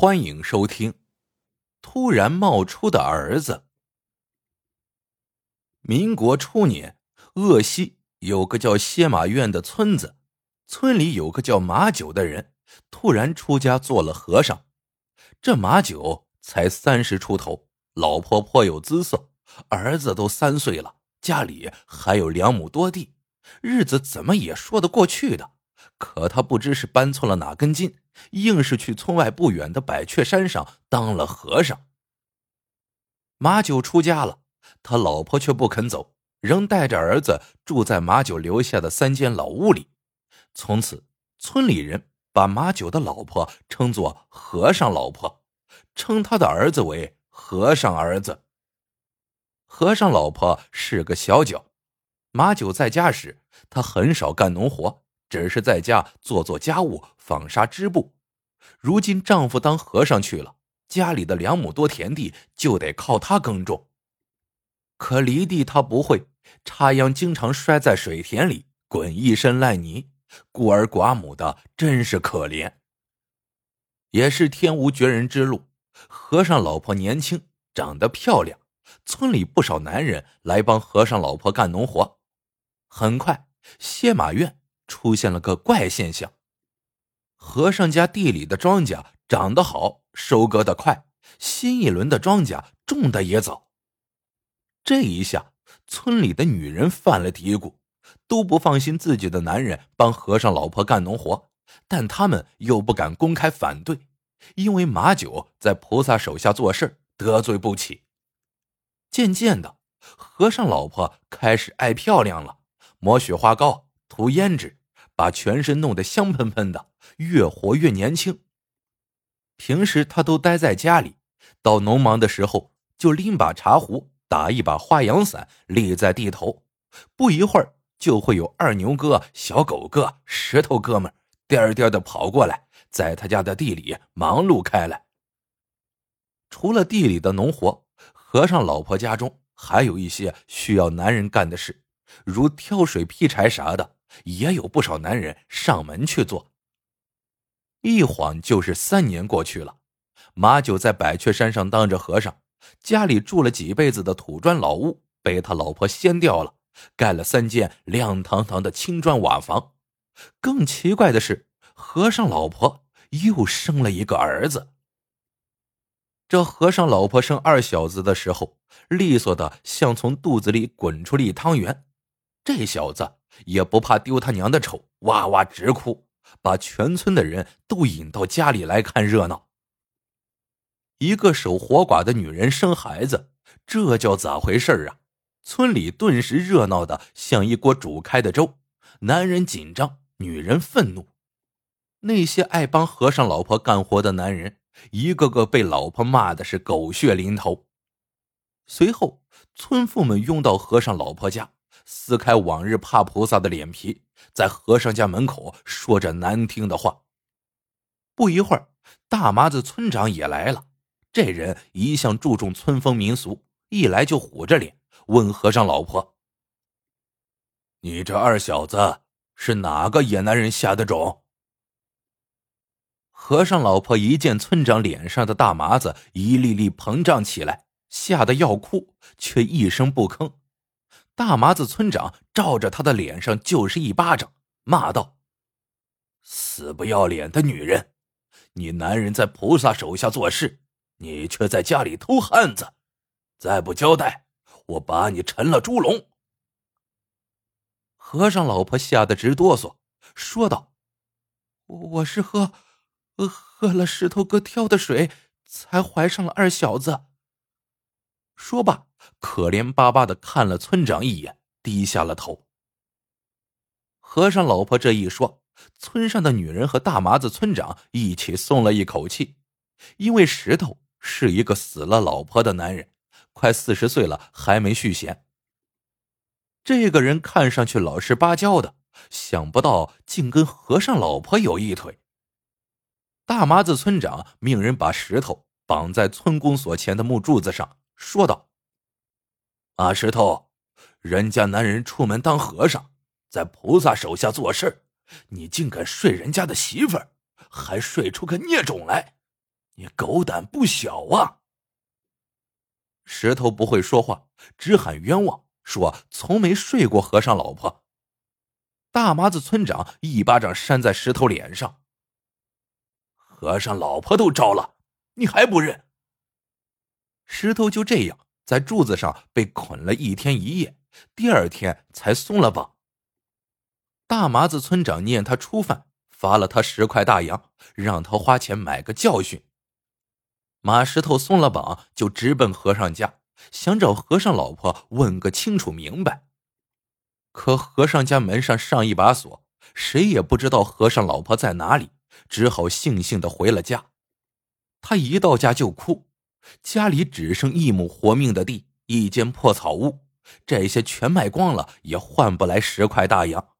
欢迎收听。突然冒出的儿子。民国初年，鄂西有个叫歇马院的村子，村里有个叫马九的人，突然出家做了和尚。这马九才三十出头，老婆颇有姿色，儿子都三岁了，家里还有两亩多地，日子怎么也说得过去的。可他不知是搬错了哪根筋，硬是去村外不远的百雀山上当了和尚。马九出家了，他老婆却不肯走，仍带着儿子住在马九留下的三间老屋里。从此，村里人把马九的老婆称作和尚老婆，称他的儿子为和尚儿子。和尚老婆是个小脚，马九在家时，他很少干农活。只是在家做做家务、纺纱织布。如今丈夫当和尚去了，家里的两亩多田地就得靠他耕种。可犁地他不会，插秧经常摔在水田里，滚一身烂泥，孤儿寡母的，真是可怜。也是天无绝人之路，和尚老婆年轻，长得漂亮，村里不少男人来帮和尚老婆干农活。很快，歇马院。出现了个怪现象：和尚家地里的庄稼长得好，收割的快，新一轮的庄稼种的也早。这一下，村里的女人犯了嘀咕，都不放心自己的男人帮和尚老婆干农活，但他们又不敢公开反对，因为马九在菩萨手下做事，得罪不起。渐渐的，和尚老婆开始爱漂亮了，抹雪花膏，涂胭脂。把全身弄得香喷喷的，越活越年轻。平时他都待在家里，到农忙的时候就拎把茶壶，打一把花阳伞，立在地头。不一会儿，就会有二牛哥、小狗哥、石头哥们颠颠的跑过来，在他家的地里忙碌开来。除了地里的农活，和尚老婆家中还有一些需要男人干的事，如挑水、劈柴啥的。也有不少男人上门去做。一晃就是三年过去了，马九在百雀山上当着和尚，家里住了几辈子的土砖老屋被他老婆掀掉了，盖了三间亮堂堂的青砖瓦房。更奇怪的是，和尚老婆又生了一个儿子。这和尚老婆生二小子的时候，利索的像从肚子里滚出了一汤圆。这小子。也不怕丢他娘的丑，哇哇直哭，把全村的人都引到家里来看热闹。一个守活寡的女人生孩子，这叫咋回事啊？村里顿时热闹的像一锅煮开的粥，男人紧张，女人愤怒。那些爱帮和尚老婆干活的男人，一个个被老婆骂的是狗血淋头。随后，村妇们拥到和尚老婆家。撕开往日怕菩萨的脸皮，在和尚家门口说着难听的话。不一会儿，大麻子村长也来了。这人一向注重村风民俗，一来就虎着脸问和尚老婆：“你这二小子是哪个野男人下的种？”和尚老婆一见村长脸上的大麻子一粒粒膨胀起来，吓得要哭，却一声不吭。大麻子村长照着他的脸上就是一巴掌，骂道：“死不要脸的女人！你男人在菩萨手下做事，你却在家里偷汉子，再不交代，我把你沉了猪笼！”和尚老婆吓得直哆嗦，说道：“我是喝，喝了石头哥挑的水，才怀上了二小子。”说罢，可怜巴巴的看了村长一眼，低下了头。和尚老婆这一说，村上的女人和大麻子村长一起松了一口气，因为石头是一个死了老婆的男人，快四十岁了还没续弦。这个人看上去老实巴交的，想不到竟跟和尚老婆有一腿。大麻子村长命人把石头绑在村公所前的木柱子上。说道：“马石头，人家男人出门当和尚，在菩萨手下做事你竟敢睡人家的媳妇儿，还睡出个孽种来！你狗胆不小啊！石头不会说话，只喊冤枉，说从没睡过和尚老婆。大麻子村长一巴掌扇在石头脸上。和尚老婆都招了，你还不认？石头就这样在柱子上被捆了一天一夜，第二天才松了绑。大麻子村长念他初犯，罚了他十块大洋，让他花钱买个教训。马石头松了绑，就直奔和尚家，想找和尚老婆问个清楚明白。可和尚家门上上一把锁，谁也不知道和尚老婆在哪里，只好悻悻的回了家。他一到家就哭，家里只剩一亩活命的地，一间破草屋，这些全卖光了也换不来十块大洋。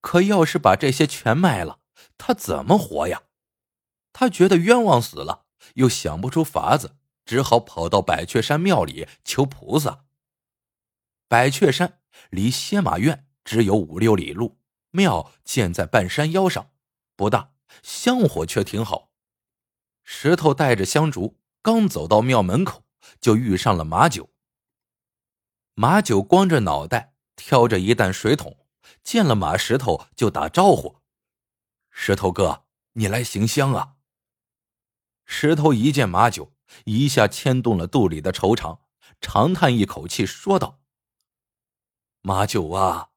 可要是把这些全卖了，他怎么活呀？他觉得冤枉死了。又想不出法子，只好跑到百雀山庙里求菩萨。百雀山离歇马院只有五六里路，庙建在半山腰上，不大，香火却挺好。石头带着香烛，刚走到庙门口，就遇上了马九。马九光着脑袋，挑着一担水桶，见了马石头就打招呼：“石头哥，你来行香啊？”石头一见马九，一下牵动了肚里的愁肠，长叹一口气，说道：“马九啊，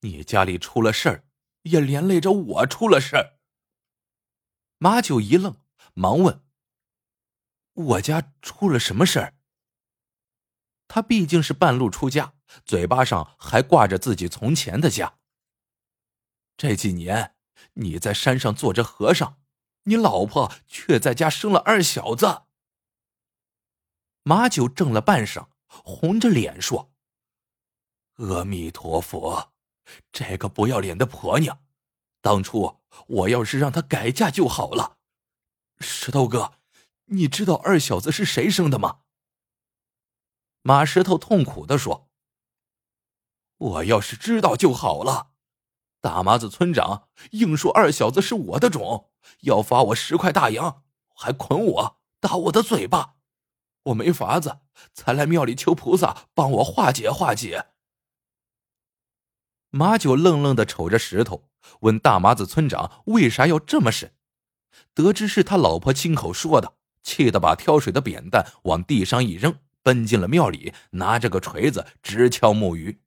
你家里出了事儿，也连累着我出了事儿。”马九一愣，忙问：“我家出了什么事儿？”他毕竟是半路出家，嘴巴上还挂着自己从前的家。这几年你在山上做着和尚。你老婆却在家生了二小子。马九怔了半晌，红着脸说：“阿弥陀佛，这个不要脸的婆娘，当初我要是让她改嫁就好了。”石头哥，你知道二小子是谁生的吗？马石头痛苦的说：“我要是知道就好了。”大麻子村长硬说二小子是我的种，要罚我十块大洋，还捆我打我的嘴巴，我没法子，才来庙里求菩萨帮我化解化解。马九愣愣的瞅着石头，问大麻子村长为啥要这么审，得知是他老婆亲口说的，气得把挑水的扁担往地上一扔，奔进了庙里，拿着个锤子直敲木鱼。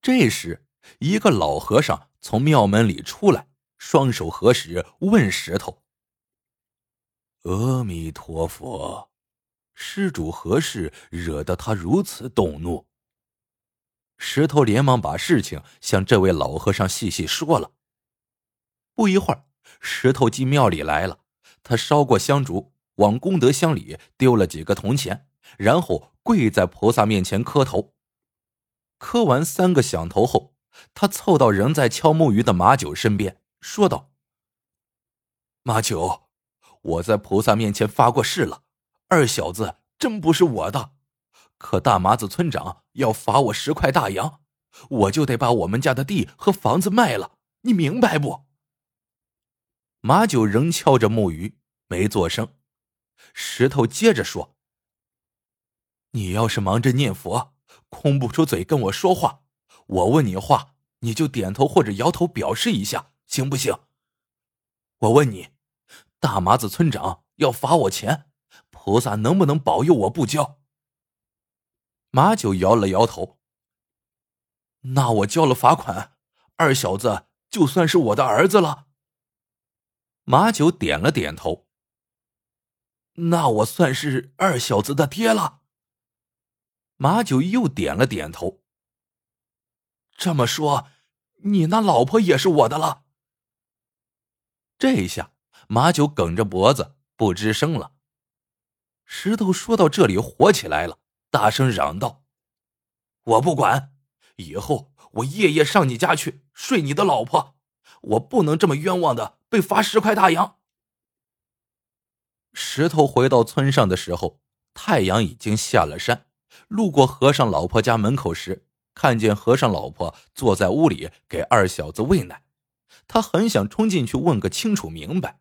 这时。一个老和尚从庙门里出来，双手合十，问石头：“阿弥陀佛，施主何事惹得他如此动怒？”石头连忙把事情向这位老和尚细细说了。不一会儿，石头进庙里来了，他烧过香烛，往功德箱里丢了几个铜钱，然后跪在菩萨面前磕头。磕完三个响头后。他凑到仍在敲木鱼的马九身边，说道：“马九，我在菩萨面前发过誓了，二小子真不是我的。可大麻子村长要罚我十块大洋，我就得把我们家的地和房子卖了，你明白不？”马九仍敲着木鱼，没做声。石头接着说：“你要是忙着念佛，空不出嘴跟我说话。”我问你话，你就点头或者摇头表示一下，行不行？我问你，大麻子村长要罚我钱，菩萨能不能保佑我不交？马九摇了摇头。那我交了罚款，二小子就算是我的儿子了。马九点了点头。那我算是二小子的爹了。马九又点了点头。这么说，你那老婆也是我的了。这一下马九梗着脖子不吱声了。石头说到这里火起来了，大声嚷道：“我不管，以后我夜夜上你家去睡你的老婆，我不能这么冤枉的被罚十块大洋。”石头回到村上的时候，太阳已经下了山。路过和尚老婆家门口时。看见和尚老婆坐在屋里给二小子喂奶，他很想冲进去问个清楚明白，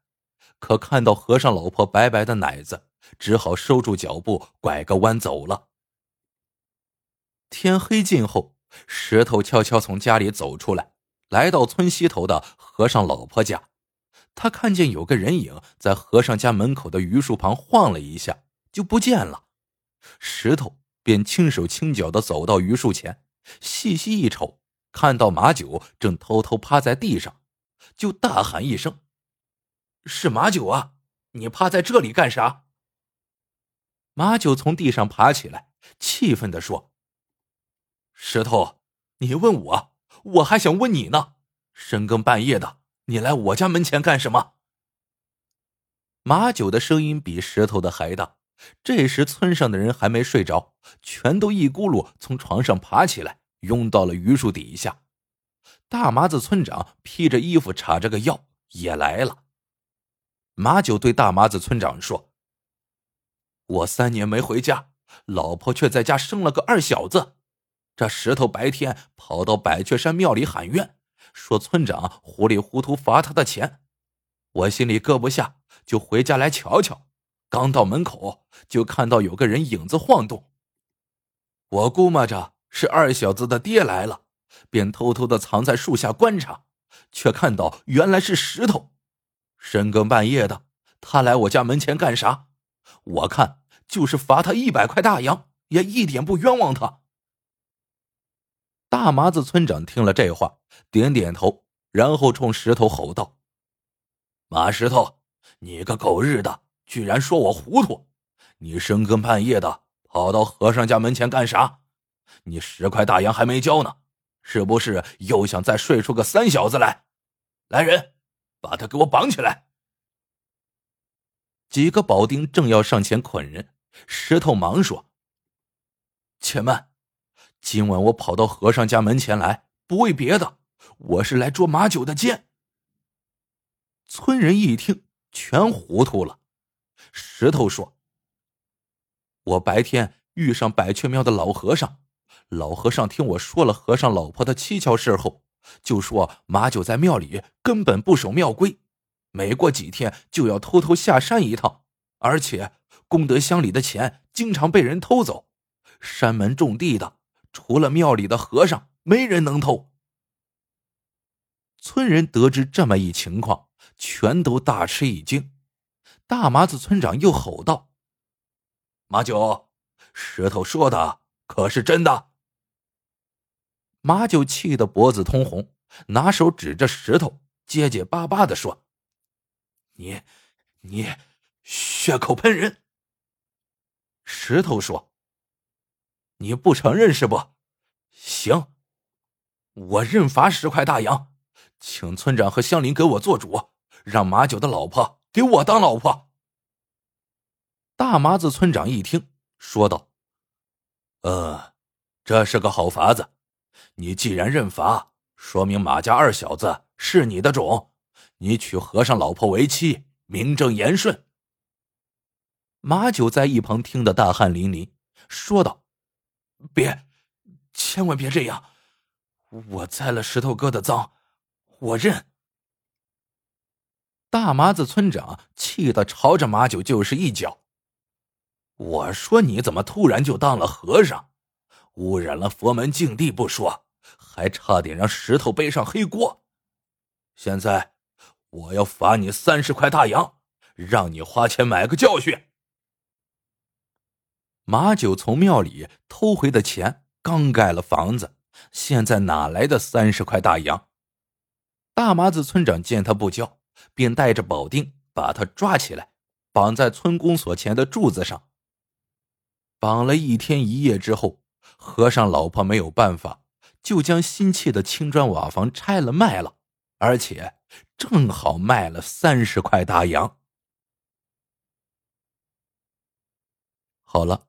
可看到和尚老婆白白的奶子，只好收住脚步，拐个弯走了。天黑尽后，石头悄悄从家里走出来，来到村西头的和尚老婆家。他看见有个人影在和尚家门口的榆树旁晃了一下，就不见了。石头便轻手轻脚的走到榆树前，细细一瞅，看到马九正偷偷趴在地上，就大喊一声：“是马九啊！你趴在这里干啥？”马九从地上爬起来，气愤的说：“石头，你问我，我还想问你呢。深更半夜的。”你来我家门前干什么？马九的声音比石头的还大。这时，村上的人还没睡着，全都一咕噜从床上爬起来，拥到了榆树底下。大麻子村长披着衣服，插着个药，也来了。马九对大麻子村长说：“我三年没回家，老婆却在家生了个二小子。这石头白天跑到百雀山庙里喊冤。”说村长糊里糊涂罚他的钱，我心里搁不下，就回家来瞧瞧。刚到门口，就看到有个人影子晃动。我估摸着是二小子的爹来了，便偷偷的藏在树下观察，却看到原来是石头。深更半夜的，他来我家门前干啥？我看就是罚他一百块大洋，也一点不冤枉他。大麻子村长听了这话，点点头，然后冲石头吼道：“马石头，你个狗日的，居然说我糊涂！你深更半夜的跑到和尚家门前干啥？你十块大洋还没交呢，是不是又想再睡出个三小子来？来人，把他给我绑起来！”几个保丁正要上前捆人，石头忙说：“且慢。”今晚我跑到和尚家门前来，不为别的，我是来捉马九的奸。村人一听，全糊涂了。石头说：“我白天遇上百雀庙的老和尚，老和尚听我说了和尚老婆的蹊跷事后，就说马九在庙里根本不守庙规，每过几天就要偷偷下山一趟，而且功德箱里的钱经常被人偷走，山门种地的。”除了庙里的和尚，没人能偷。村人得知这么一情况，全都大吃一惊。大麻子村长又吼道：“马九，石头说的可是真的？”马九气得脖子通红，拿手指着石头，结结巴巴的说：“你，你，血口喷人！”石头说。你不承认是不？行，我认罚十块大洋，请村长和乡邻给我做主，让马九的老婆给我当老婆。大麻子村长一听，说道：“呃，这是个好法子。你既然认罚，说明马家二小子是你的种，你娶和尚老婆为妻，名正言顺。”马九在一旁听得大汗淋漓，说道。别，千万别这样！我栽了石头哥的赃，我认。大麻子村长气得朝着马九就是一脚。我说你怎么突然就当了和尚，污染了佛门净地不说，还差点让石头背上黑锅。现在我要罚你三十块大洋，让你花钱买个教训。马九从庙里偷回的钱刚盖了房子，现在哪来的三十块大洋？大麻子村长见他不交，便带着保丁把他抓起来，绑在村公所前的柱子上。绑了一天一夜之后，和尚老婆没有办法，就将新砌的青砖瓦房拆了卖了，而且正好卖了三十块大洋。好了。